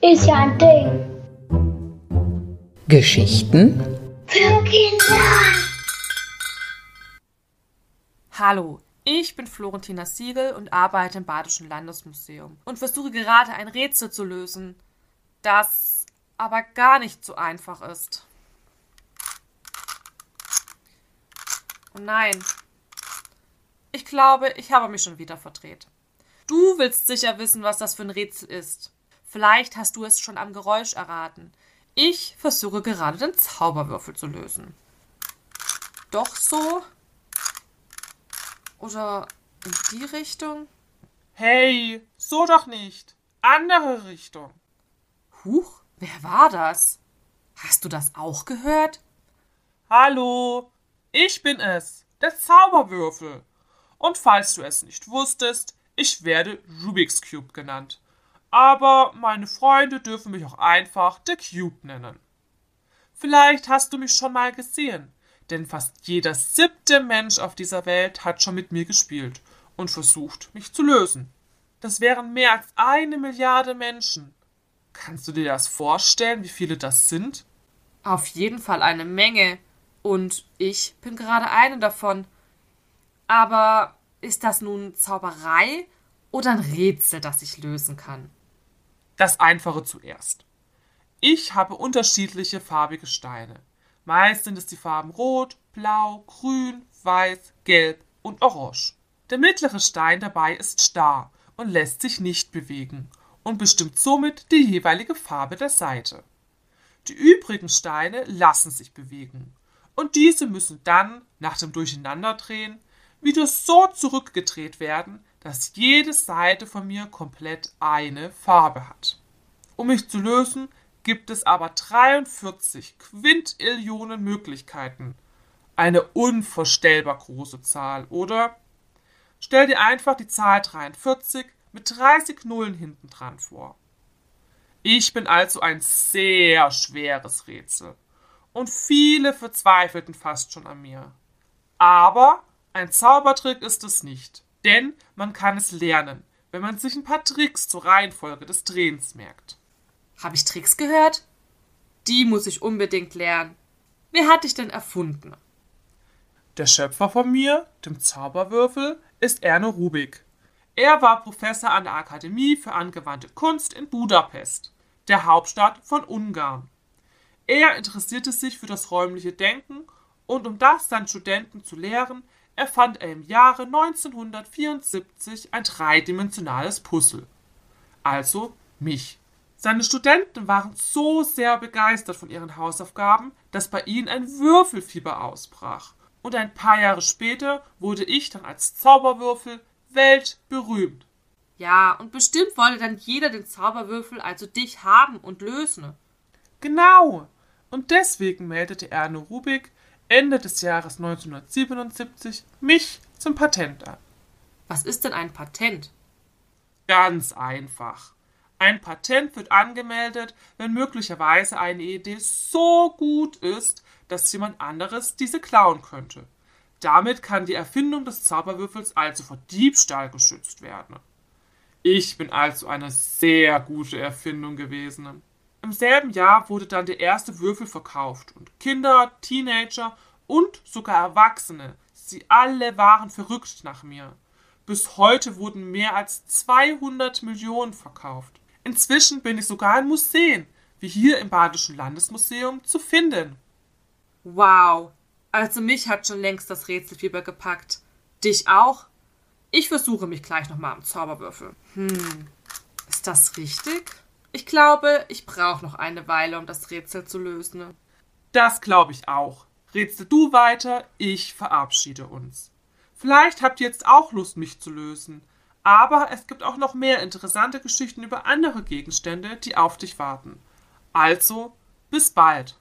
Ist ja ein Ding. Geschichten Für Kinder. Hallo, ich bin Florentina Siegel und arbeite im Badischen Landesmuseum und versuche gerade ein Rätsel zu lösen, das aber gar nicht so einfach ist. Oh nein. Ich glaube, ich habe mich schon wieder verdreht. Du willst sicher wissen, was das für ein Rätsel ist. Vielleicht hast du es schon am Geräusch erraten. Ich versuche gerade den Zauberwürfel zu lösen. Doch so? Oder in die Richtung? Hey, so doch nicht. Andere Richtung. Huch, wer war das? Hast du das auch gehört? Hallo, ich bin es, der Zauberwürfel. Und falls du es nicht wusstest, ich werde Rubik's Cube genannt. Aber meine Freunde dürfen mich auch einfach der Cube nennen. Vielleicht hast du mich schon mal gesehen, denn fast jeder siebte Mensch auf dieser Welt hat schon mit mir gespielt und versucht, mich zu lösen. Das wären mehr als eine Milliarde Menschen. Kannst du dir das vorstellen, wie viele das sind? Auf jeden Fall eine Menge. Und ich bin gerade eine davon. Aber ist das nun Zauberei oder ein Rätsel, das ich lösen kann? Das Einfache zuerst. Ich habe unterschiedliche farbige Steine. Meist sind es die Farben Rot, Blau, Grün, Weiß, Gelb und Orange. Der mittlere Stein dabei ist starr und lässt sich nicht bewegen und bestimmt somit die jeweilige Farbe der Seite. Die übrigen Steine lassen sich bewegen und diese müssen dann nach dem Durcheinanderdrehen wieder so zurückgedreht werden, dass jede Seite von mir komplett eine Farbe hat. Um mich zu lösen, gibt es aber 43 Quintillionen Möglichkeiten. Eine unvorstellbar große Zahl, oder? Stell dir einfach die Zahl 43 mit 30 Nullen hinten dran vor. Ich bin also ein sehr schweres Rätsel. Und viele verzweifelten fast schon an mir. Aber ein Zaubertrick ist es nicht. Denn man kann es lernen, wenn man sich ein paar Tricks zur Reihenfolge des Drehens merkt. Habe ich Tricks gehört? Die muss ich unbedingt lernen. Wer hat dich denn erfunden? Der Schöpfer von mir, dem Zauberwürfel, ist Erno Rubik. Er war Professor an der Akademie für angewandte Kunst in Budapest, der Hauptstadt von Ungarn. Er interessierte sich für das räumliche Denken und um das seinen Studenten zu lehren, erfand er im Jahre 1974 ein dreidimensionales Puzzle. Also mich. Seine Studenten waren so sehr begeistert von ihren Hausaufgaben, dass bei ihnen ein Würfelfieber ausbrach. Und ein paar Jahre später wurde ich dann als Zauberwürfel weltberühmt. Ja, und bestimmt wollte dann jeder den Zauberwürfel, also dich, haben und lösen. Genau. Und deswegen meldete Erno Rubik Ende des Jahres 1977 mich zum Patent an. Was ist denn ein Patent? Ganz einfach. Ein Patent wird angemeldet, wenn möglicherweise eine Idee so gut ist, dass jemand anderes diese klauen könnte. Damit kann die Erfindung des Zauberwürfels also vor Diebstahl geschützt werden. Ich bin also eine sehr gute Erfindung gewesen. Im selben Jahr wurde dann der erste Würfel verkauft und Kinder, Teenager und sogar Erwachsene, sie alle waren verrückt nach mir. Bis heute wurden mehr als 200 Millionen verkauft. Inzwischen bin ich sogar in Museen, wie hier im Badischen Landesmuseum, zu finden. Wow. Also mich hat schon längst das Rätselfieber gepackt. Dich auch? Ich versuche mich gleich nochmal am Zauberwürfel. Hm. Ist das richtig? Ich glaube, ich brauche noch eine Weile, um das Rätsel zu lösen. Das glaube ich auch. Rätsel du weiter, ich verabschiede uns. Vielleicht habt ihr jetzt auch Lust, mich zu lösen. Aber es gibt auch noch mehr interessante Geschichten über andere Gegenstände, die auf dich warten. Also, bis bald.